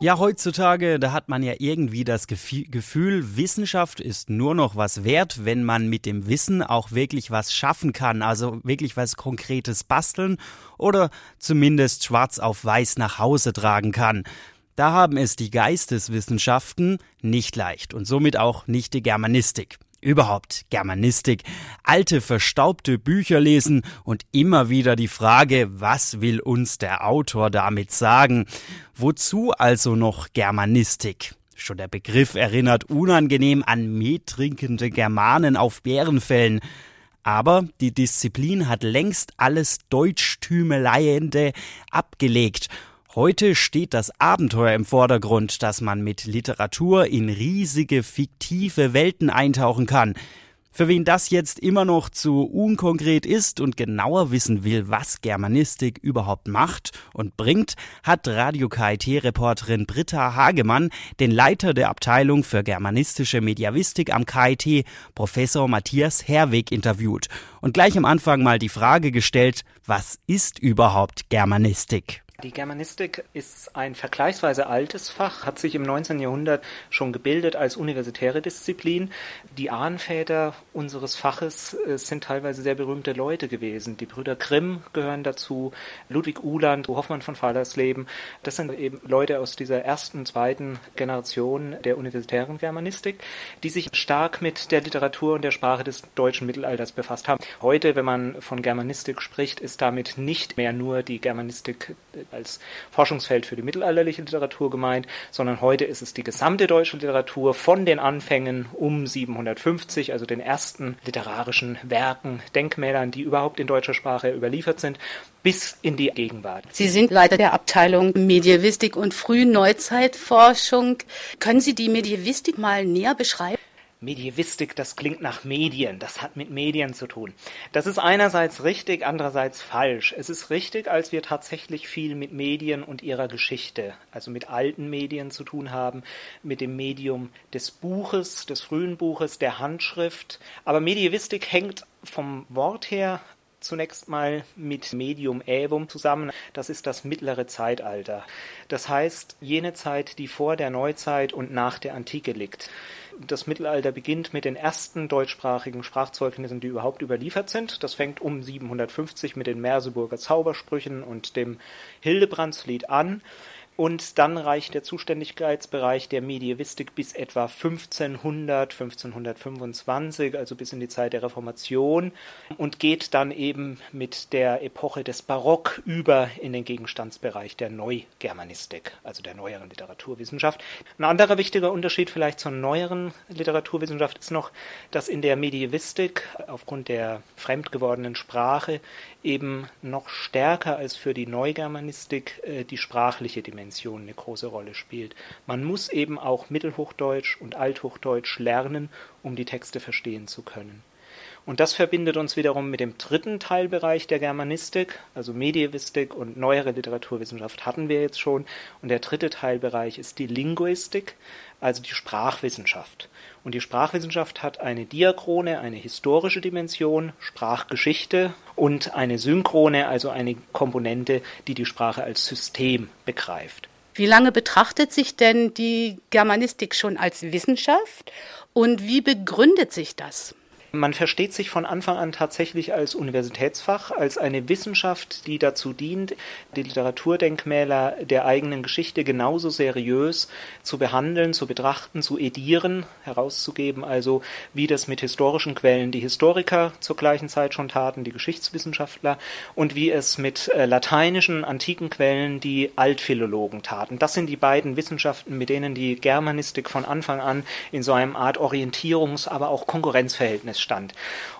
Ja, heutzutage, da hat man ja irgendwie das Gefühl, Wissenschaft ist nur noch was wert, wenn man mit dem Wissen auch wirklich was schaffen kann, also wirklich was Konkretes basteln oder zumindest schwarz auf weiß nach Hause tragen kann. Da haben es die Geisteswissenschaften nicht leicht und somit auch nicht die Germanistik. Überhaupt Germanistik, alte verstaubte Bücher lesen und immer wieder die Frage, was will uns der Autor damit sagen? Wozu also noch Germanistik? Schon der Begriff erinnert unangenehm an metrinkende Germanen auf Bärenfällen. Aber die Disziplin hat längst alles Deutschtümeleiende abgelegt Heute steht das Abenteuer im Vordergrund, dass man mit Literatur in riesige fiktive Welten eintauchen kann. Für wen das jetzt immer noch zu unkonkret ist und genauer wissen will, was Germanistik überhaupt macht und bringt, hat Radio KIT-Reporterin Britta Hagemann den Leiter der Abteilung für germanistische Mediavistik am KIT, Professor Matthias Herweg, interviewt und gleich am Anfang mal die Frage gestellt, was ist überhaupt Germanistik? Die Germanistik ist ein vergleichsweise altes Fach, hat sich im 19. Jahrhundert schon gebildet als universitäre Disziplin. Die Ahnenväter unseres Faches äh, sind teilweise sehr berühmte Leute gewesen. Die Brüder Grimm gehören dazu, Ludwig Uhland, Hoffmann von Fallersleben. Das sind eben Leute aus dieser ersten, zweiten Generation der universitären Germanistik, die sich stark mit der Literatur und der Sprache des deutschen Mittelalters befasst haben. Heute, wenn man von Germanistik spricht, ist damit nicht mehr nur die Germanistik äh, als Forschungsfeld für die mittelalterliche Literatur gemeint, sondern heute ist es die gesamte deutsche Literatur von den Anfängen um 750, also den ersten literarischen Werken, Denkmälern, die überhaupt in deutscher Sprache überliefert sind, bis in die Gegenwart. Sie sind Leiter der Abteilung Medievistik und Frühneuzeitforschung. Können Sie die Medievistik mal näher beschreiben? Medievistik, das klingt nach Medien, das hat mit Medien zu tun. Das ist einerseits richtig, andererseits falsch. Es ist richtig, als wir tatsächlich viel mit Medien und ihrer Geschichte, also mit alten Medien zu tun haben, mit dem Medium des Buches, des frühen Buches, der Handschrift. Aber Medievistik hängt vom Wort her zunächst mal mit Medium Ävum zusammen. Das ist das mittlere Zeitalter. Das heißt, jene Zeit, die vor der Neuzeit und nach der Antike liegt. Das Mittelalter beginnt mit den ersten deutschsprachigen Sprachzeugnissen, die überhaupt überliefert sind. Das fängt um 750 mit den Merseburger Zaubersprüchen und dem Hildebrandslied an. Und dann reicht der Zuständigkeitsbereich der Medievistik bis etwa 1500, 1525, also bis in die Zeit der Reformation und geht dann eben mit der Epoche des Barock über in den Gegenstandsbereich der Neugermanistik, also der neueren Literaturwissenschaft. Ein anderer wichtiger Unterschied vielleicht zur neueren Literaturwissenschaft ist noch, dass in der Medievistik aufgrund der fremd gewordenen Sprache eben noch stärker als für die Neugermanistik äh, die sprachliche Dimension eine große Rolle spielt. Man muss eben auch Mittelhochdeutsch und Althochdeutsch lernen, um die Texte verstehen zu können. Und das verbindet uns wiederum mit dem dritten Teilbereich der Germanistik, also Medievistik und neuere Literaturwissenschaft hatten wir jetzt schon. Und der dritte Teilbereich ist die Linguistik, also die Sprachwissenschaft. Und die Sprachwissenschaft hat eine diachrone, eine historische Dimension, Sprachgeschichte und eine synchrone, also eine Komponente, die die Sprache als System begreift. Wie lange betrachtet sich denn die Germanistik schon als Wissenschaft und wie begründet sich das? Man versteht sich von Anfang an tatsächlich als Universitätsfach, als eine Wissenschaft, die dazu dient, die Literaturdenkmäler der eigenen Geschichte genauso seriös zu behandeln, zu betrachten, zu edieren, herauszugeben, also wie das mit historischen Quellen die Historiker zur gleichen Zeit schon taten, die Geschichtswissenschaftler, und wie es mit äh, lateinischen antiken Quellen die Altphilologen taten. Das sind die beiden Wissenschaften, mit denen die Germanistik von Anfang an in so einem Art Orientierungs-, aber auch Konkurrenzverhältnis Kenntnisstand.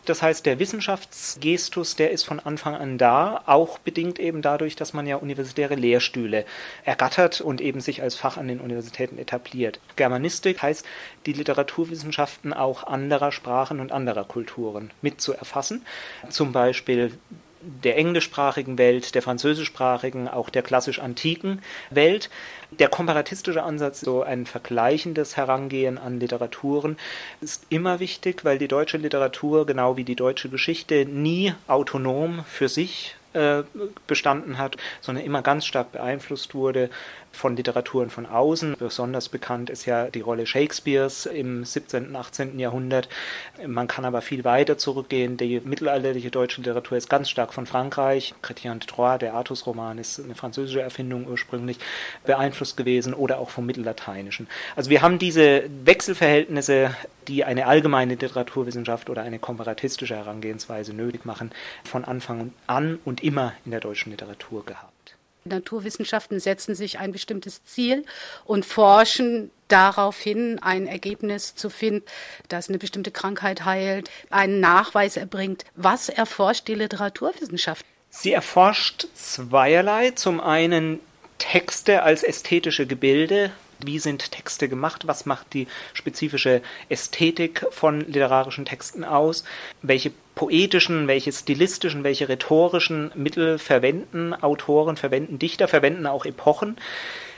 Das heißt, der Wissenschaftsgestus, der ist von Anfang an da, auch bedingt eben dadurch, dass man ja universitäre Lehrstühle ergattert und eben sich als Fach an den Universitäten etabliert. Germanistik heißt, die Literaturwissenschaften auch anderer Sprachen und anderer Kulturen mit zu erfassen. Zum Beispiel der englischsprachigen Welt, der französischsprachigen, auch der klassisch antiken Welt. Der komparatistische Ansatz, so ein vergleichendes Herangehen an Literaturen, ist immer wichtig, weil die deutsche Literatur, genau wie die deutsche Geschichte, nie autonom für sich äh, bestanden hat, sondern immer ganz stark beeinflusst wurde von Literaturen von außen. Besonders bekannt ist ja die Rolle Shakespeares im 17. und 18. Jahrhundert. Man kann aber viel weiter zurückgehen. Die mittelalterliche deutsche Literatur ist ganz stark von Frankreich. Chrétien de Troyes, der Artus-Roman, ist eine französische Erfindung ursprünglich beeinflusst gewesen oder auch vom Mittellateinischen. Also wir haben diese Wechselverhältnisse, die eine allgemeine Literaturwissenschaft oder eine komparatistische Herangehensweise nötig machen, von Anfang an und immer in der deutschen Literatur gehabt. Naturwissenschaften setzen sich ein bestimmtes Ziel und forschen darauf hin, ein Ergebnis zu finden, das eine bestimmte Krankheit heilt, einen Nachweis erbringt. Was erforscht die Literaturwissenschaft? Sie erforscht zweierlei. Zum einen Texte als ästhetische Gebilde, wie sind Texte gemacht? Was macht die spezifische Ästhetik von literarischen Texten aus? Welche poetischen, welche stilistischen, welche rhetorischen Mittel verwenden Autoren, verwenden Dichter, verwenden auch Epochen?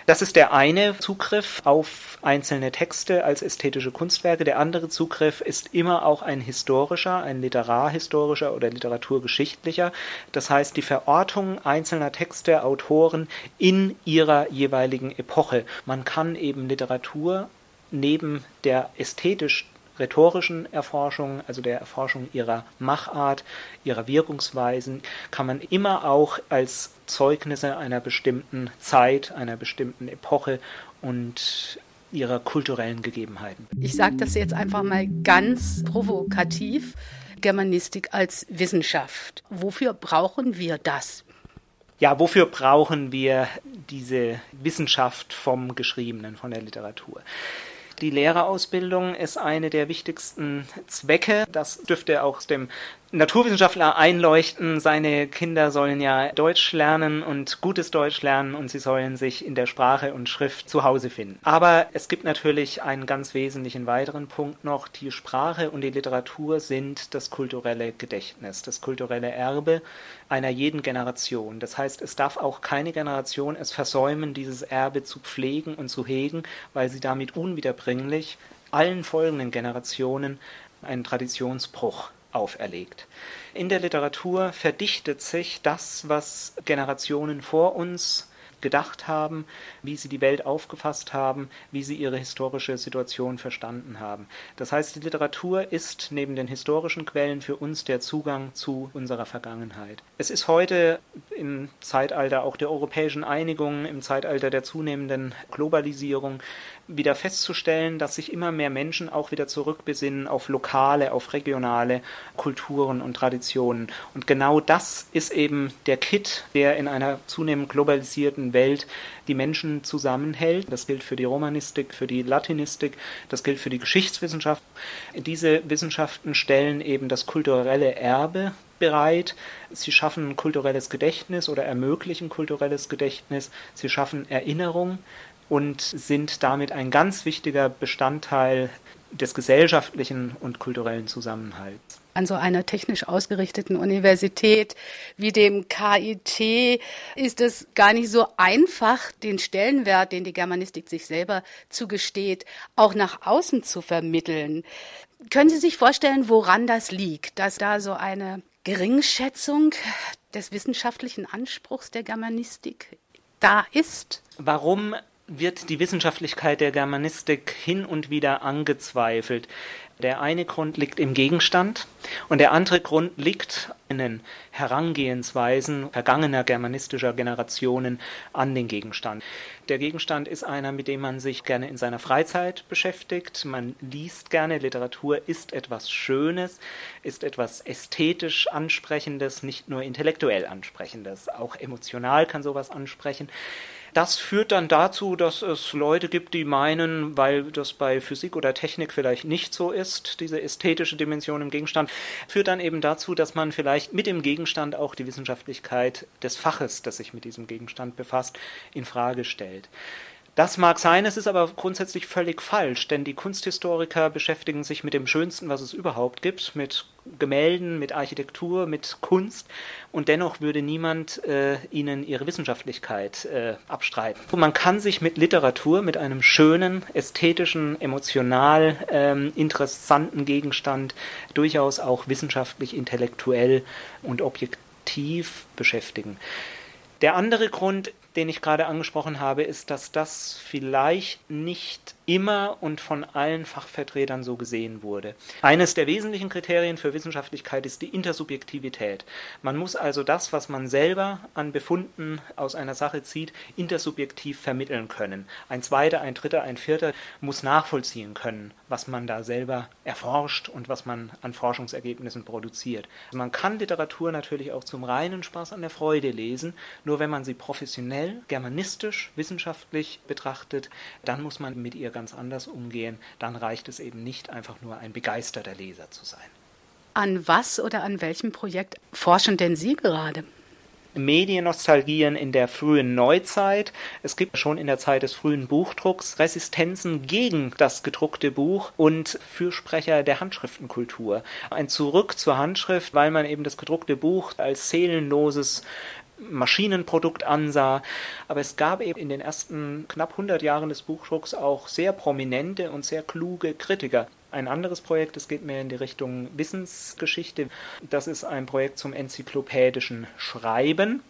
Das ist der eine Zugriff auf einzelne Texte als ästhetische Kunstwerke. Der andere Zugriff ist immer auch ein historischer, ein literarhistorischer oder literaturgeschichtlicher. Das heißt, die Verortung einzelner Texte, Autoren in ihrer jeweiligen Epoche. Man kann eben Literatur neben der ästhetisch rhetorischen Erforschung, also der Erforschung ihrer Machart, ihrer Wirkungsweisen, kann man immer auch als Zeugnisse einer bestimmten Zeit, einer bestimmten Epoche und ihrer kulturellen Gegebenheiten. Ich sage das jetzt einfach mal ganz provokativ. Germanistik als Wissenschaft. Wofür brauchen wir das? Ja, wofür brauchen wir diese Wissenschaft vom Geschriebenen, von der Literatur? Die Lehrerausbildung ist eine der wichtigsten Zwecke. Das dürfte auch aus dem Naturwissenschaftler einleuchten, seine Kinder sollen ja Deutsch lernen und gutes Deutsch lernen und sie sollen sich in der Sprache und Schrift zu Hause finden. Aber es gibt natürlich einen ganz wesentlichen weiteren Punkt noch. Die Sprache und die Literatur sind das kulturelle Gedächtnis, das kulturelle Erbe einer jeden Generation. Das heißt, es darf auch keine Generation es versäumen, dieses Erbe zu pflegen und zu hegen, weil sie damit unwiederbringlich allen folgenden Generationen einen Traditionsbruch auferlegt. In der Literatur verdichtet sich das, was Generationen vor uns gedacht haben, wie sie die Welt aufgefasst haben, wie sie ihre historische Situation verstanden haben. Das heißt, die Literatur ist neben den historischen Quellen für uns der Zugang zu unserer Vergangenheit. Es ist heute im Zeitalter auch der europäischen Einigung, im Zeitalter der zunehmenden Globalisierung wieder festzustellen, dass sich immer mehr Menschen auch wieder zurückbesinnen auf lokale, auf regionale Kulturen und Traditionen. Und genau das ist eben der Kit, der in einer zunehmend globalisierten Welt die Menschen zusammenhält. Das gilt für die Romanistik, für die Latinistik, das gilt für die Geschichtswissenschaft. Diese Wissenschaften stellen eben das kulturelle Erbe bereit. Sie schaffen kulturelles Gedächtnis oder ermöglichen kulturelles Gedächtnis. Sie schaffen Erinnerung und sind damit ein ganz wichtiger Bestandteil des gesellschaftlichen und kulturellen Zusammenhalts. An so einer technisch ausgerichteten Universität wie dem KIT ist es gar nicht so einfach, den Stellenwert, den die Germanistik sich selber zugesteht, auch nach außen zu vermitteln. Können Sie sich vorstellen, woran das liegt, dass da so eine Geringschätzung des wissenschaftlichen Anspruchs der Germanistik da ist? Warum wird die Wissenschaftlichkeit der Germanistik hin und wieder angezweifelt. Der eine Grund liegt im Gegenstand und der andere Grund liegt in den Herangehensweisen vergangener germanistischer Generationen an den Gegenstand. Der Gegenstand ist einer, mit dem man sich gerne in seiner Freizeit beschäftigt. Man liest gerne. Literatur ist etwas Schönes, ist etwas ästhetisch Ansprechendes, nicht nur intellektuell Ansprechendes. Auch emotional kann sowas ansprechen. Das führt dann dazu, dass es Leute gibt, die meinen, weil das bei Physik oder Technik vielleicht nicht so ist, diese ästhetische Dimension im Gegenstand, führt dann eben dazu, dass man vielleicht mit dem Gegenstand auch die Wissenschaftlichkeit des Faches, das sich mit diesem Gegenstand befasst, in Frage stellt. Das mag sein, es ist aber grundsätzlich völlig falsch, denn die Kunsthistoriker beschäftigen sich mit dem Schönsten, was es überhaupt gibt, mit Gemälden, mit Architektur, mit Kunst und dennoch würde niemand äh, ihnen ihre Wissenschaftlichkeit äh, abstreiten. Man kann sich mit Literatur, mit einem schönen, ästhetischen, emotional ähm, interessanten Gegenstand durchaus auch wissenschaftlich, intellektuell und objektiv beschäftigen. Der andere Grund den ich gerade angesprochen habe, ist, dass das vielleicht nicht immer und von allen Fachvertretern so gesehen wurde. Eines der wesentlichen Kriterien für Wissenschaftlichkeit ist die Intersubjektivität. Man muss also das, was man selber an Befunden aus einer Sache zieht, intersubjektiv vermitteln können. Ein zweiter, ein dritter, ein vierter muss nachvollziehen können, was man da selber erforscht und was man an Forschungsergebnissen produziert. Man kann Literatur natürlich auch zum reinen Spaß an der Freude lesen, nur wenn man sie professionell, germanistisch, wissenschaftlich betrachtet, dann muss man mit ihr ganz anders umgehen. Dann reicht es eben nicht einfach nur ein begeisterter Leser zu sein. An was oder an welchem Projekt forschen denn Sie gerade? Mediennostalgien in der frühen Neuzeit. Es gibt schon in der Zeit des frühen Buchdrucks Resistenzen gegen das gedruckte Buch und Fürsprecher der Handschriftenkultur. Ein Zurück zur Handschrift, weil man eben das gedruckte Buch als seelenloses Maschinenprodukt ansah. Aber es gab eben in den ersten knapp 100 Jahren des Buchdrucks auch sehr prominente und sehr kluge Kritiker. Ein anderes Projekt, das geht mehr in die Richtung Wissensgeschichte. Das ist ein Projekt zum enzyklopädischen Schreiben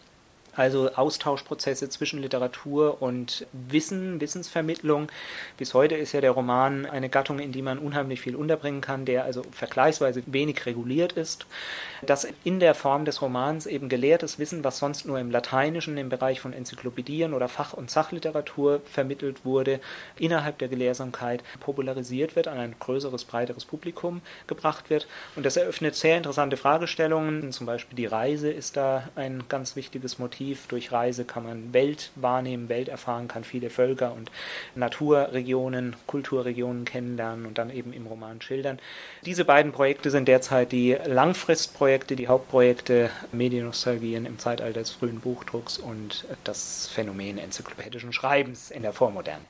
also Austauschprozesse zwischen Literatur und Wissen, Wissensvermittlung. Bis heute ist ja der Roman eine Gattung, in die man unheimlich viel unterbringen kann, der also vergleichsweise wenig reguliert ist. Dass in der Form des Romans eben gelehrtes Wissen, was sonst nur im Lateinischen im Bereich von Enzyklopädien oder Fach- und Sachliteratur vermittelt wurde, innerhalb der Gelehrsamkeit popularisiert wird, an ein größeres, breiteres Publikum gebracht wird. Und das eröffnet sehr interessante Fragestellungen. Zum Beispiel die Reise ist da ein ganz wichtiges Motiv Motiv. Durch Reise kann man Welt wahrnehmen, Welt erfahren, kann viele Völker und Naturregionen, Kulturregionen kennenlernen und dann eben im Roman schildern. Diese beiden Projekte sind derzeit die Langfristprojekte, die Hauptprojekte Mediennostalgien im Zeitalter des frühen Buchdrucks und das Phänomen enzyklopädischen Schreibens in der Vormoderne.